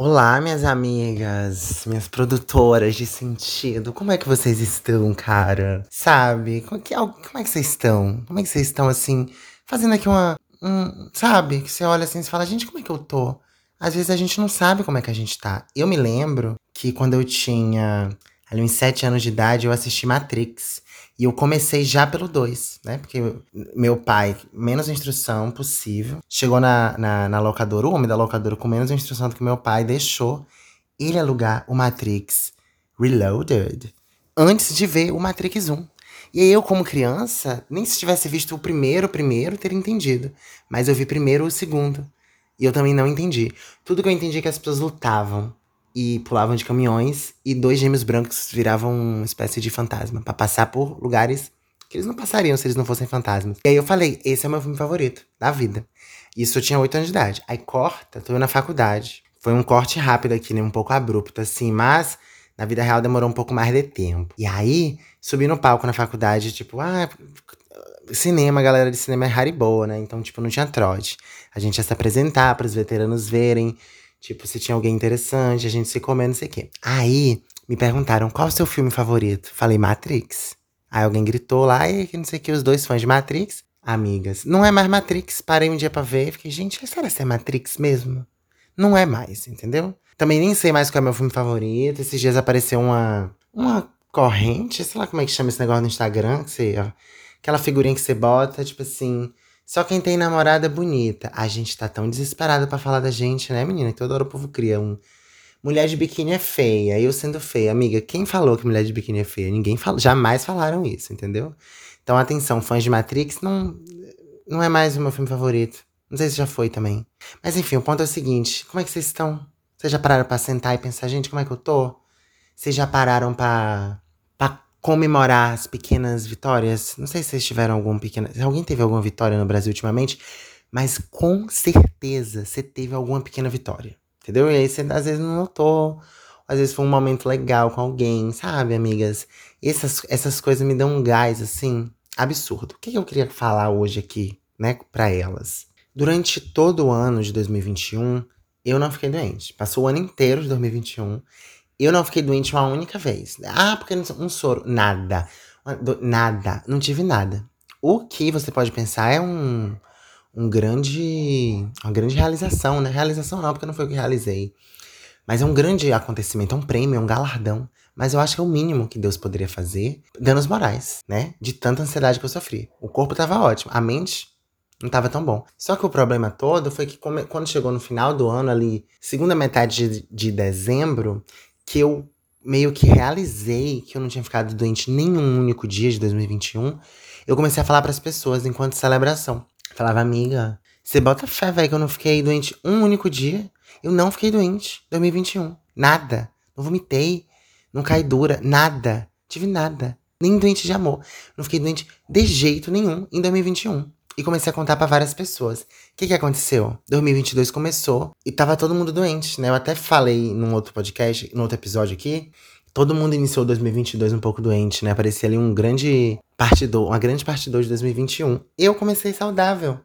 Olá, minhas amigas, minhas produtoras de sentido. Como é que vocês estão, cara? Sabe? Como é que, como é que vocês estão? Como é que vocês estão, assim, fazendo aqui uma. Um, sabe? Que você olha assim e fala, gente, como é que eu tô? Às vezes a gente não sabe como é que a gente tá. Eu me lembro que quando eu tinha ali uns sete anos de idade, eu assisti Matrix. E eu comecei já pelo 2, né? Porque meu pai, menos instrução possível, chegou na, na, na, locadora, o homem da locadora com menos instrução do que meu pai, deixou ele alugar o Matrix Reloaded antes de ver o Matrix 1. E aí eu, como criança, nem se tivesse visto o primeiro, primeiro, teria entendido. Mas eu vi primeiro o segundo. E eu também não entendi. Tudo que eu entendi é que as pessoas lutavam e pulavam de caminhões e dois gêmeos brancos viravam uma espécie de fantasma para passar por lugares que eles não passariam se eles não fossem fantasmas. E aí eu falei, esse é o meu filme favorito da vida. Isso eu tinha oito anos de idade. Aí corta, tô na faculdade. Foi um corte rápido aqui, né? Um pouco abrupto, assim, mas na vida real demorou um pouco mais de tempo. E aí, subi no palco na faculdade, tipo, ah, cinema, galera de cinema é rara e boa, né? Então, tipo, não tinha trote. A gente ia se apresentar para os veteranos verem. Tipo, se tinha alguém interessante, a gente se comendo, não sei o quê. Aí, me perguntaram qual o seu filme favorito. Falei, Matrix. Aí alguém gritou lá, e não sei o que, os dois fãs de Matrix. Amigas, não é mais Matrix. Parei um dia pra ver e fiquei, gente, será que é Matrix mesmo? Não é mais, entendeu? Também nem sei mais qual é meu filme favorito. Esses dias apareceu uma, uma corrente, sei lá como é que chama esse negócio no Instagram, que você, ó, aquela figurinha que você bota, tipo assim, só quem tem namorada bonita. A gente tá tão desesperada para falar da gente, né, menina? Que toda hora o povo cria um. Mulher de biquíni é feia, eu sendo feia. Amiga, quem falou que mulher de biquíni é feia? Ninguém falou, jamais falaram isso, entendeu? Então, atenção, fãs de Matrix não, não é mais o meu filme favorito. Não sei se já foi também. Mas enfim, o ponto é o seguinte: como é que vocês estão? Vocês já pararam pra sentar e pensar, gente, como é que eu tô? Vocês já pararam pra, pra comemorar as pequenas vitórias. Não sei se vocês tiveram alguma pequena. Alguém teve alguma vitória no Brasil ultimamente, mas com certeza você teve alguma pequena vitória. Entendeu? E aí você às vezes não notou. Às vezes foi um momento legal com alguém, sabe, amigas? Essas, essas coisas me dão um gás, assim, absurdo. O que eu queria falar hoje aqui, né, pra elas? Durante todo o ano de 2021, eu não fiquei doente. Passou o ano inteiro de 2021 eu não fiquei doente uma única vez. Ah, porque um soro. Nada. Nada. Não tive nada. O que você pode pensar é um, um grande. Uma grande realização, né? Realização não, porque não foi o que realizei. Mas é um grande acontecimento, é um prêmio, é um galardão. Mas eu acho que é o mínimo que Deus poderia fazer. Danos morais, né? De tanta ansiedade que eu sofri. O corpo tava ótimo, a mente não tava tão bom. Só que o problema todo foi que quando chegou no final do ano, ali, segunda metade de, de dezembro, que eu meio que realizei que eu não tinha ficado doente nenhum único dia de 2021, eu comecei a falar para as pessoas enquanto celebração. Falava, amiga, você bota fé, velho, que eu não fiquei doente um único dia. Eu não fiquei doente 2021. Nada. Não vomitei, não caí dura, nada. Tive nada. Nem doente de amor. Não fiquei doente de jeito nenhum em 2021 e comecei a contar para várias pessoas. O que, que aconteceu? 2022 começou e tava todo mundo doente, né? Eu até falei num outro podcast, num outro episódio aqui. Todo mundo iniciou 2022 um pouco doente, né? Parecia ali um grande partidor, uma grande partidor de 2021. Eu comecei saudável.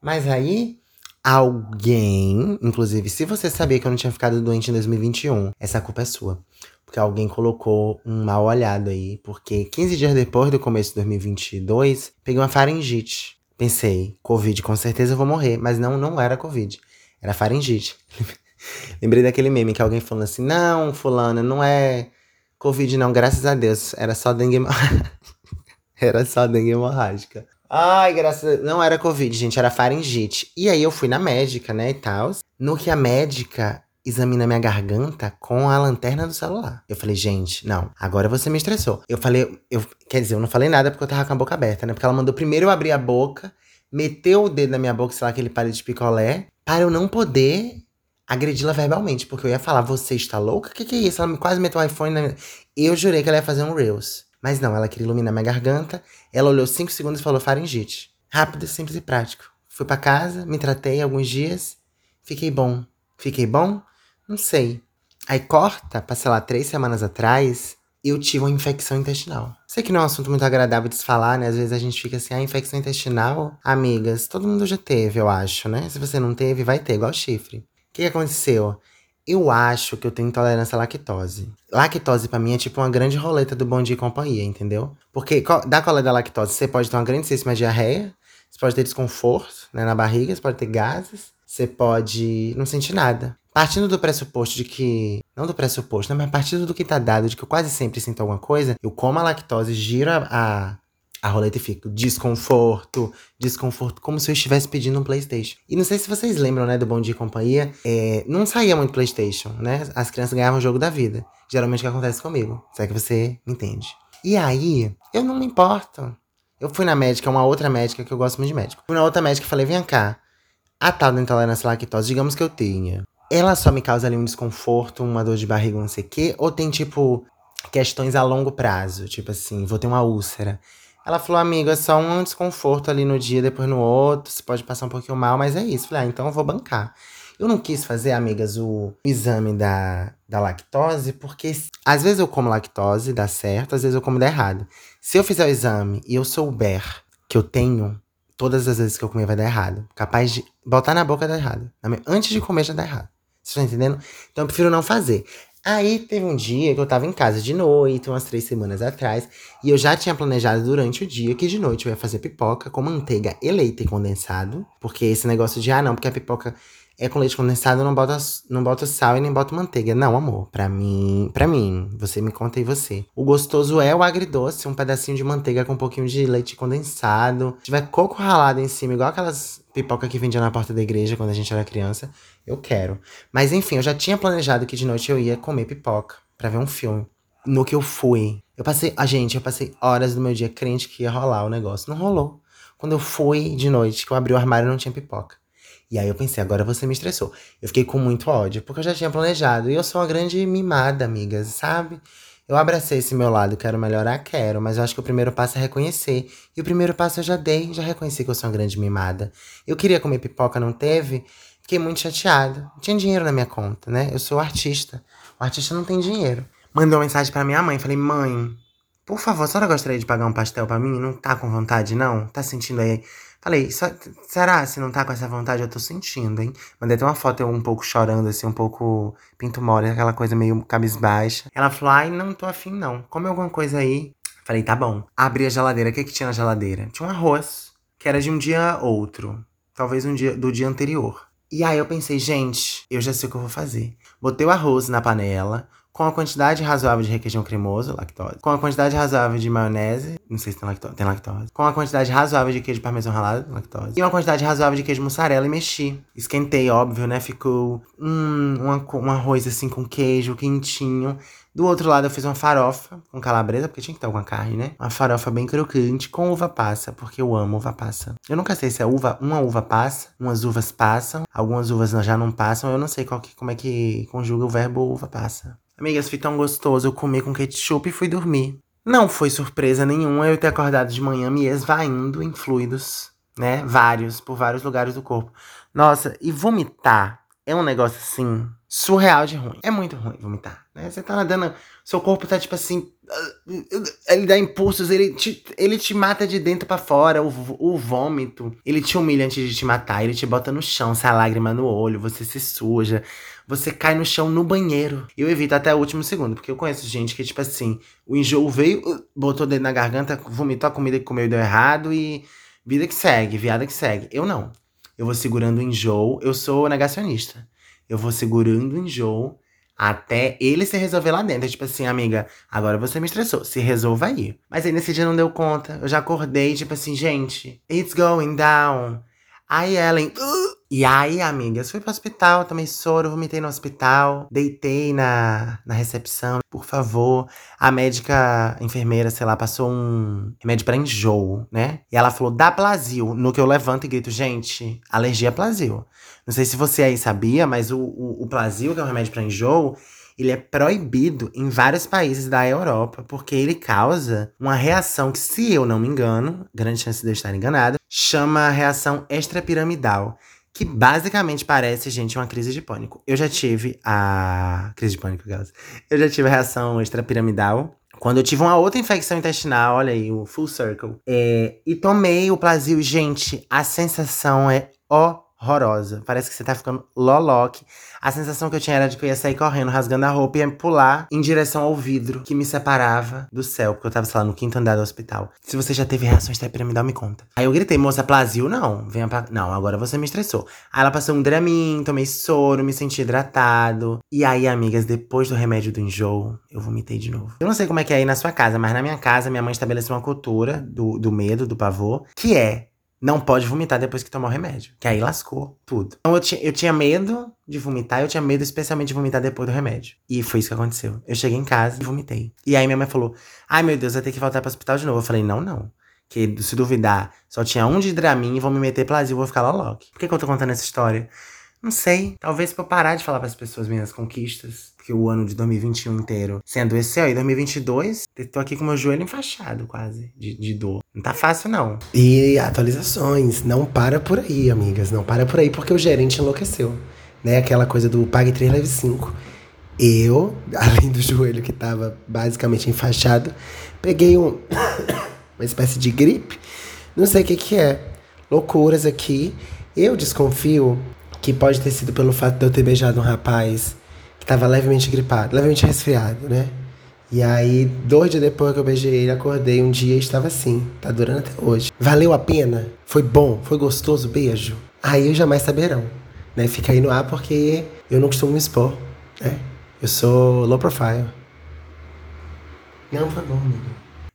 Mas aí, alguém, inclusive, se você sabia que eu não tinha ficado doente em 2021, essa culpa é sua. Porque alguém colocou um mal olhado aí. Porque 15 dias depois do começo de 2022, peguei uma faringite. Pensei, Covid, com certeza eu vou morrer. Mas não, não era Covid. Era faringite. Lembrei daquele meme que alguém falando assim: Não, fulana, não é Covid, não, graças a Deus. Era só dengue. era só dengue hemorrágica. Ai, graças a. Não era Covid, gente, era faringite. E aí eu fui na médica, né, e tal. No que a médica examina minha garganta com a lanterna do celular. Eu falei, gente, não, agora você me estressou. Eu falei, eu, quer dizer, eu não falei nada porque eu tava com a boca aberta, né? Porque ela mandou primeiro eu abrir a boca, meteu o dedo na minha boca, sei lá, aquele palito de picolé, para eu não poder agredi-la verbalmente, porque eu ia falar, você está louca? O que, que é isso? Ela quase meteu o iPhone na minha... Eu jurei que ela ia fazer um Reels. Mas não, ela queria iluminar minha garganta. Ela olhou cinco segundos e falou faringite. Rápido, simples e prático. Fui para casa, me tratei alguns dias. Fiquei bom. Fiquei bom? Não sei. Aí corta, pra, sei lá, três semanas atrás, eu tive uma infecção intestinal. Sei que não é um assunto muito agradável de se falar, né? Às vezes a gente fica assim, ah, infecção intestinal, amigas, todo mundo já teve, eu acho, né? Se você não teve, vai ter, igual chifre. O que, que aconteceu? Eu acho que eu tenho intolerância à lactose. Lactose pra mim é tipo uma grande roleta do Bom Dia e Companhia, entendeu? Porque da cola da lactose você pode ter uma grandíssima diarreia, você pode ter desconforto né, na barriga, você pode ter gases, você pode não sentir nada. Partindo do pressuposto de que. Não do pressuposto, né? Mas partindo do que tá dado, de que eu quase sempre sinto alguma coisa, eu como a lactose, giro a, a, a roleta e fico desconforto, desconforto, como se eu estivesse pedindo um PlayStation. E não sei se vocês lembram, né, do Bom Dia e Companhia, é, não saía muito PlayStation, né? As crianças ganhavam o jogo da vida. Geralmente o que acontece comigo, se é que você entende. E aí, eu não me importo. Eu fui na médica, uma outra médica que eu gosto muito de médico. Fui na outra médica e falei: vem cá, a tal da intolerância à lactose, digamos que eu tenha ela só me causa ali um desconforto, uma dor de barriga, não sei o quê? Ou tem, tipo, questões a longo prazo? Tipo assim, vou ter uma úlcera. Ela falou, amigo, é só um desconforto ali no dia, depois no outro. Você pode passar um pouquinho mal, mas é isso. Falei, ah, então eu vou bancar. Eu não quis fazer, amigas, o exame da, da lactose, porque às vezes eu como lactose, dá certo, às vezes eu como dá errado. Se eu fizer o exame e eu souber que eu tenho, todas as vezes que eu comer vai dar errado. Capaz de botar na boca dar errado. Antes de comer já dá errado. Você tá entendendo? Então eu prefiro não fazer. Aí teve um dia que eu tava em casa de noite, umas três semanas atrás, e eu já tinha planejado durante o dia que de noite eu ia fazer pipoca com manteiga e leite condensado. Porque esse negócio de, ah, não, porque a pipoca é com leite condensado, não bota, não bota sal e nem bota manteiga. Não, amor. Pra mim, pra mim, você me conta aí você. O gostoso é o agridoce, um pedacinho de manteiga com um pouquinho de leite condensado. Se tiver coco ralado em cima, igual aquelas pipoca que vendia na porta da igreja quando a gente era criança, eu quero. Mas enfim, eu já tinha planejado que de noite eu ia comer pipoca para ver um filme. No que eu fui, eu passei, a ah, gente, eu passei horas do meu dia crente que ia rolar o negócio. Não rolou. Quando eu fui de noite, que eu abri o armário, não tinha pipoca. E aí eu pensei, agora você me estressou. Eu fiquei com muito ódio, porque eu já tinha planejado. E eu sou uma grande mimada, amigas, sabe? Eu abracei esse meu lado, quero melhorar, quero, mas eu acho que o primeiro passo é reconhecer. E o primeiro passo eu já dei, já reconheci que eu sou uma grande mimada. Eu queria comer pipoca, não teve? Fiquei muito chateada. Não tinha dinheiro na minha conta, né? Eu sou artista. O artista não tem dinheiro. Mandei uma mensagem para minha mãe, falei: "Mãe, por favor, a senhora gostaria de pagar um pastel para mim? Não tá com vontade não? Tá sentindo aí Falei, será se não tá com essa vontade? Eu tô sentindo, hein? Mandei até uma foto eu um pouco chorando, assim, um pouco pinto mole, aquela coisa meio cabisbaixa. Ela falou, ai, não tô afim não. Come alguma coisa aí. Falei, tá bom. Abri a geladeira. O que que tinha na geladeira? Tinha um arroz, que era de um dia outro. Talvez um dia do dia anterior. E aí eu pensei, gente, eu já sei o que eu vou fazer. Botei o arroz na panela, com a quantidade razoável de requeijão cremoso, lactose, com a quantidade razoável de maionese, não sei se tem lactose, tem lactose, com a quantidade razoável de queijo parmesão ralado, lactose, e uma quantidade razoável de queijo mussarela e mexi. Esquentei, óbvio, né? Ficou hum, uma, um arroz assim com queijo quentinho. Do outro lado eu fiz uma farofa com calabresa, porque tinha que ter alguma carne, né? Uma farofa bem crocante com uva passa, porque eu amo uva passa. Eu nunca sei se é uva, uma uva passa, umas uvas passam, algumas uvas já não passam, eu não sei que, como é que conjuga o verbo uva passa. Amigas, foi tão gostoso. Eu comi com ketchup e fui dormir. Não foi surpresa nenhuma eu ter acordado de manhã me esvaindo em fluidos, né? Vários, por vários lugares do corpo. Nossa, e vomitar é um negócio assim, surreal de ruim. É muito ruim vomitar, né? Você tá nadando, seu corpo tá tipo assim. Ele dá impulsos, ele te, ele te mata de dentro para fora. O, o vômito, ele te humilha antes de te matar, ele te bota no chão, sai lágrima no olho, você se suja você cai no chão no banheiro. Eu evito até o último segundo, porque eu conheço gente que, tipo assim, o enjoo veio, botou o dedo na garganta, vomitou a comida que comeu e deu errado e vida que segue, viada que segue. Eu não. Eu vou segurando o enjoo, eu sou negacionista. Eu vou segurando o enjoo até ele se resolver lá dentro. Tipo assim, amiga, agora você me estressou, se resolva aí. Mas aí nesse dia não deu conta. Eu já acordei, tipo assim, gente, it's going down. Aí Ellen, uh, e aí, amigas, fui pro hospital, tomei soro, vomitei no hospital, deitei na, na recepção. Por favor, a médica, a enfermeira, sei lá, passou um remédio para enjoo, né? E ela falou, dá Plasil. No que eu levanto e grito, gente, alergia a Plasil. Não sei se você aí sabia, mas o, o, o Plasil, que é um remédio para enjoo, ele é proibido em vários países da Europa, porque ele causa uma reação que, se eu não me engano, grande chance de eu estar enganado, chama reação extrapiramidal que basicamente parece, gente, uma crise de pânico. Eu já tive a. Crise de pânico, Gauss. Eu já tive a reação extrapiramidal. Quando eu tive uma outra infecção intestinal, olha aí, o full circle. É, e tomei o Plasil, gente, a sensação é horrorosa. Parece que você tá ficando loloque. A sensação que eu tinha era de que eu ia sair correndo, rasgando a roupa e ia pular em direção ao vidro que me separava do céu, porque eu tava, sei lá, no quinto andar do hospital. Se você já teve reações piramidal, me conta. Aí eu gritei, moça, Plasil, não. Venha pra. Não, agora você me estressou. Aí ela passou um Dramin, tomei soro, me senti hidratado. E aí, amigas, depois do remédio do enjoo, eu vomitei de novo. Eu não sei como é que é aí na sua casa, mas na minha casa, minha mãe estabeleceu uma cultura do, do medo, do pavor, que é não pode vomitar depois que tomar o remédio. Que aí lascou tudo. Então eu, eu tinha medo de vomitar, eu tinha medo especialmente de vomitar depois do remédio. E foi isso que aconteceu. Eu cheguei em casa e vomitei. E aí minha mãe falou: Ai meu Deus, vai ter que voltar pro hospital de novo. Eu falei: Não, não. Que se duvidar, só tinha um de Dramin e vão me meter Plasil, vou ficar lá logo. Por que, que eu tô contando essa história? Não sei. Talvez pra eu parar de falar para as pessoas minhas conquistas. Porque o ano de 2021 inteiro adoecer, ó, e 2022, tô aqui com meu joelho enfaixado quase, de, de dor. Não tá fácil, não. E atualizações. Não para por aí, amigas. Não para por aí, porque o gerente enlouqueceu. Né? Aquela coisa do pague 3, leve 5. Eu, além do joelho que tava basicamente enfaixado, peguei um, uma espécie de gripe. Não sei o que que é. Loucuras aqui. Eu desconfio que pode ter sido pelo fato de eu ter beijado um rapaz que tava levemente gripado, levemente resfriado, né? E aí, dois dias depois que eu beijei ele, acordei um dia e estava assim. Tá durando até hoje. Valeu a pena? Foi bom? Foi gostoso beijo? Aí jamais saberão. Né? Fica aí no ar porque eu não costumo me expor. Né? Eu sou low profile. Não, foi bom, amigo.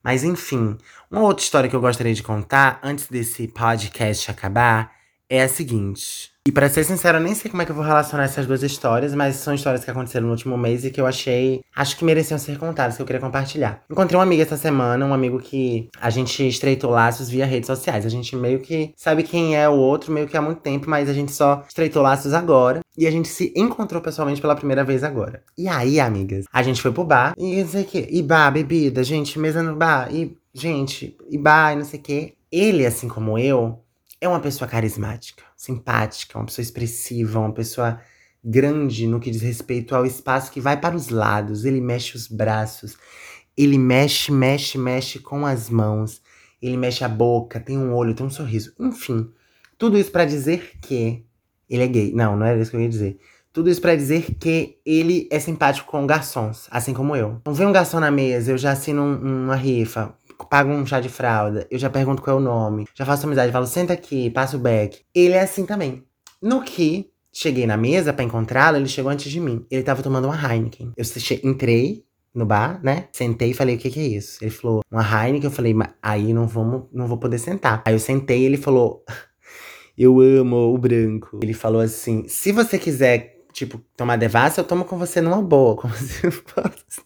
Mas enfim, uma outra história que eu gostaria de contar antes desse podcast acabar é a seguinte. E para ser sincero, eu nem sei como é que eu vou relacionar essas duas histórias, mas são histórias que aconteceram no último mês e que eu achei, acho que mereciam ser contadas, que eu queria compartilhar. Encontrei uma amiga essa semana, um amigo que a gente estreitou laços via redes sociais. A gente meio que sabe quem é o outro, meio que há muito tempo, mas a gente só estreitou laços agora. E a gente se encontrou pessoalmente pela primeira vez agora. E aí, amigas, a gente foi pro bar e não sei o quê. E bar, bebida, gente, mesa no bar, e gente, e bar, e não sei o quê. Ele, assim como eu, é uma pessoa carismática, simpática, uma pessoa expressiva, uma pessoa grande no que diz respeito ao espaço que vai para os lados. Ele mexe os braços, ele mexe, mexe, mexe com as mãos, ele mexe a boca, tem um olho, tem um sorriso. Enfim, tudo isso para dizer que ele é gay. Não, não era isso que eu ia dizer. Tudo isso para dizer que ele é simpático com garçons, assim como eu. Não vem um garçom na mesa, eu já assino um, uma rifa pago um chá de fralda, eu já pergunto qual é o nome, já faço amizade, falo, senta aqui, passa o back. Ele é assim também. No que cheguei na mesa para encontrá-lo, ele chegou antes de mim. Ele tava tomando uma Heineken. Eu entrei no bar, né? Sentei e falei, o que que é isso? Ele falou, uma Heineken. Eu falei, mas aí não vamos, não vou poder sentar. Aí eu sentei e ele falou, eu amo o branco. Ele falou assim, se você quiser tipo, tomar devassa, eu tomo com você numa boa, como se fosse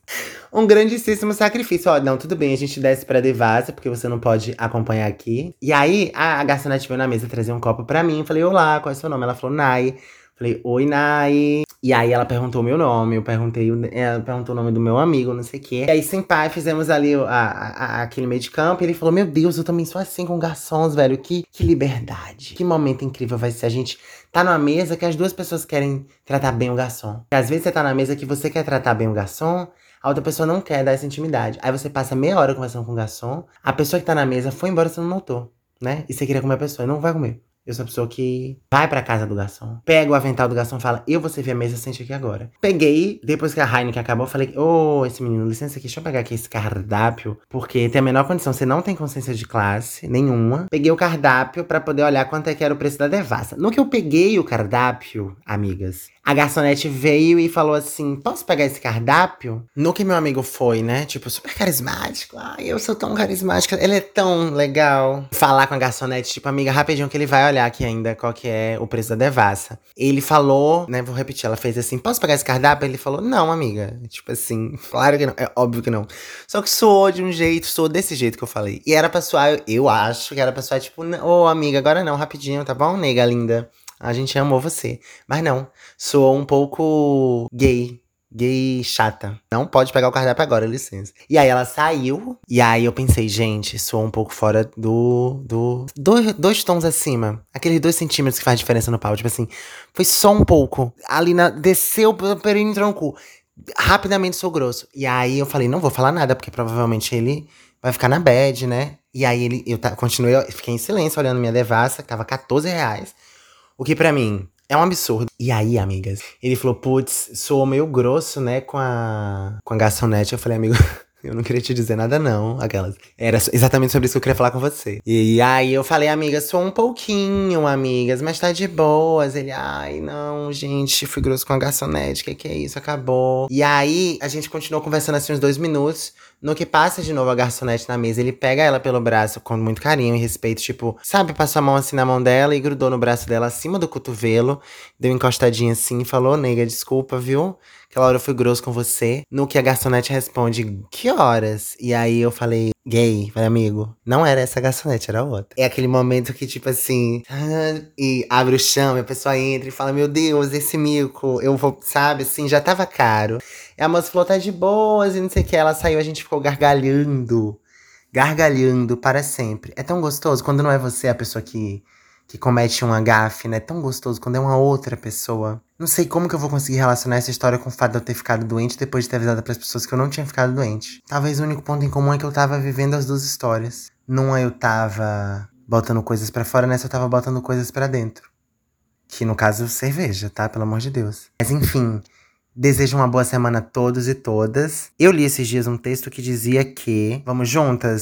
um grandíssimo sacrifício. Ó, não, tudo bem, a gente desce pra devassa, porque você não pode acompanhar aqui. E aí, a, a garçonete veio na mesa trazer um copo pra mim. Falei, olá, qual é seu nome? Ela falou, Nai. Falei, oi, Nai. E aí ela perguntou o meu nome, eu perguntei, ela perguntou o nome do meu amigo, não sei o quê. E aí, sem pai, fizemos ali a, a, aquele meio de campo. E ele falou: Meu Deus, eu também sou assim com garçons, velho. Que, que liberdade. Que momento incrível vai ser a gente tá numa mesa que as duas pessoas querem tratar bem o garçom. Às vezes você tá na mesa que você quer tratar bem o garçom, a outra pessoa não quer dar essa intimidade. Aí você passa meia hora conversando com o garçom, a pessoa que tá na mesa foi embora, você não notou, né? E você queria comer a pessoa, e não vai comer. Eu sou a pessoa que vai pra casa do garçom, pega o avental do garçom e fala: Eu vou servir a mesa, sente aqui agora. Peguei, depois que a Heineken acabou, falei: Ô, oh, esse menino, licença aqui, deixa eu pegar aqui esse cardápio, porque tem a menor condição, você não tem consciência de classe nenhuma. Peguei o cardápio para poder olhar quanto é que era o preço da devassa. No que eu peguei o cardápio, amigas, a garçonete veio e falou assim: Posso pegar esse cardápio? No que meu amigo foi, né? Tipo, super carismático. Ai, eu sou tão carismática. Ele é tão legal. Falar com a garçonete, tipo, amiga, rapidinho que ele vai olhar aqui ainda qual que é o preço da devassa. Ele falou, né? Vou repetir, ela fez assim: Posso pegar esse cardápio? Ele falou: Não, amiga. Tipo assim, claro que não. É óbvio que não. Só que soou de um jeito, soou desse jeito que eu falei. E era pra soar, eu acho que era pra soar, tipo, ô, oh, amiga, agora não, rapidinho, tá bom, nega linda? A gente amou você. Mas não, soou um pouco gay. Gay chata. Não pode pegar o cardápio agora, licença. E aí ela saiu. E aí eu pensei, gente, soou um pouco fora do. do dois, dois tons acima. Aqueles dois centímetros que faz diferença no pau. Tipo assim, foi só um pouco. Ali na. Desceu pelo tronco. Rapidamente sou grosso. E aí eu falei, não vou falar nada, porque provavelmente ele vai ficar na bad, né? E aí ele, eu continuei, eu fiquei em silêncio olhando minha devassa, tava 14 reais. O que pra mim é um absurdo. E aí, amigas, ele falou, putz, soou meio grosso, né, com a, com a garçonete. Eu falei, amigo. Eu não queria te dizer nada, não. Aquelas. Era exatamente sobre isso que eu queria falar com você. E aí eu falei, amiga, sou um pouquinho, amigas, mas tá de boas. Ele, ai, não, gente, fui grosso com a garçonete, que que é isso? Acabou. E aí a gente continuou conversando assim uns dois minutos. No que passa de novo a garçonete na mesa, ele pega ela pelo braço com muito carinho e respeito, tipo, sabe, passou a mão assim na mão dela e grudou no braço dela acima do cotovelo, deu encostadinha assim e falou: nega, desculpa, viu? Aquela hora eu fui grosso com você. No que a garçonete responde, que horas? E aí eu falei, gay, falei, amigo, não era essa garçonete, era outra. É aquele momento que, tipo assim, e abre o chão e a pessoa entra e fala, meu Deus, esse mico, eu vou, sabe, assim, já tava caro. E a moça falou, tá de boas e não sei o que. Ela saiu, a gente ficou gargalhando. Gargalhando para sempre. É tão gostoso quando não é você a pessoa que que comete um gafe, né? Tão gostoso quando é uma outra pessoa. Não sei como que eu vou conseguir relacionar essa história com o fato de eu ter ficado doente depois de ter avisado para as pessoas que eu não tinha ficado doente. Talvez o único ponto em comum é que eu tava vivendo as duas histórias. Numa eu tava botando coisas para fora, nessa eu tava botando coisas para dentro. Que no caso, cerveja, tá? Pelo amor de Deus. Mas enfim, Desejo uma boa semana a todos e todas. Eu li esses dias um texto que dizia que. Vamos juntas?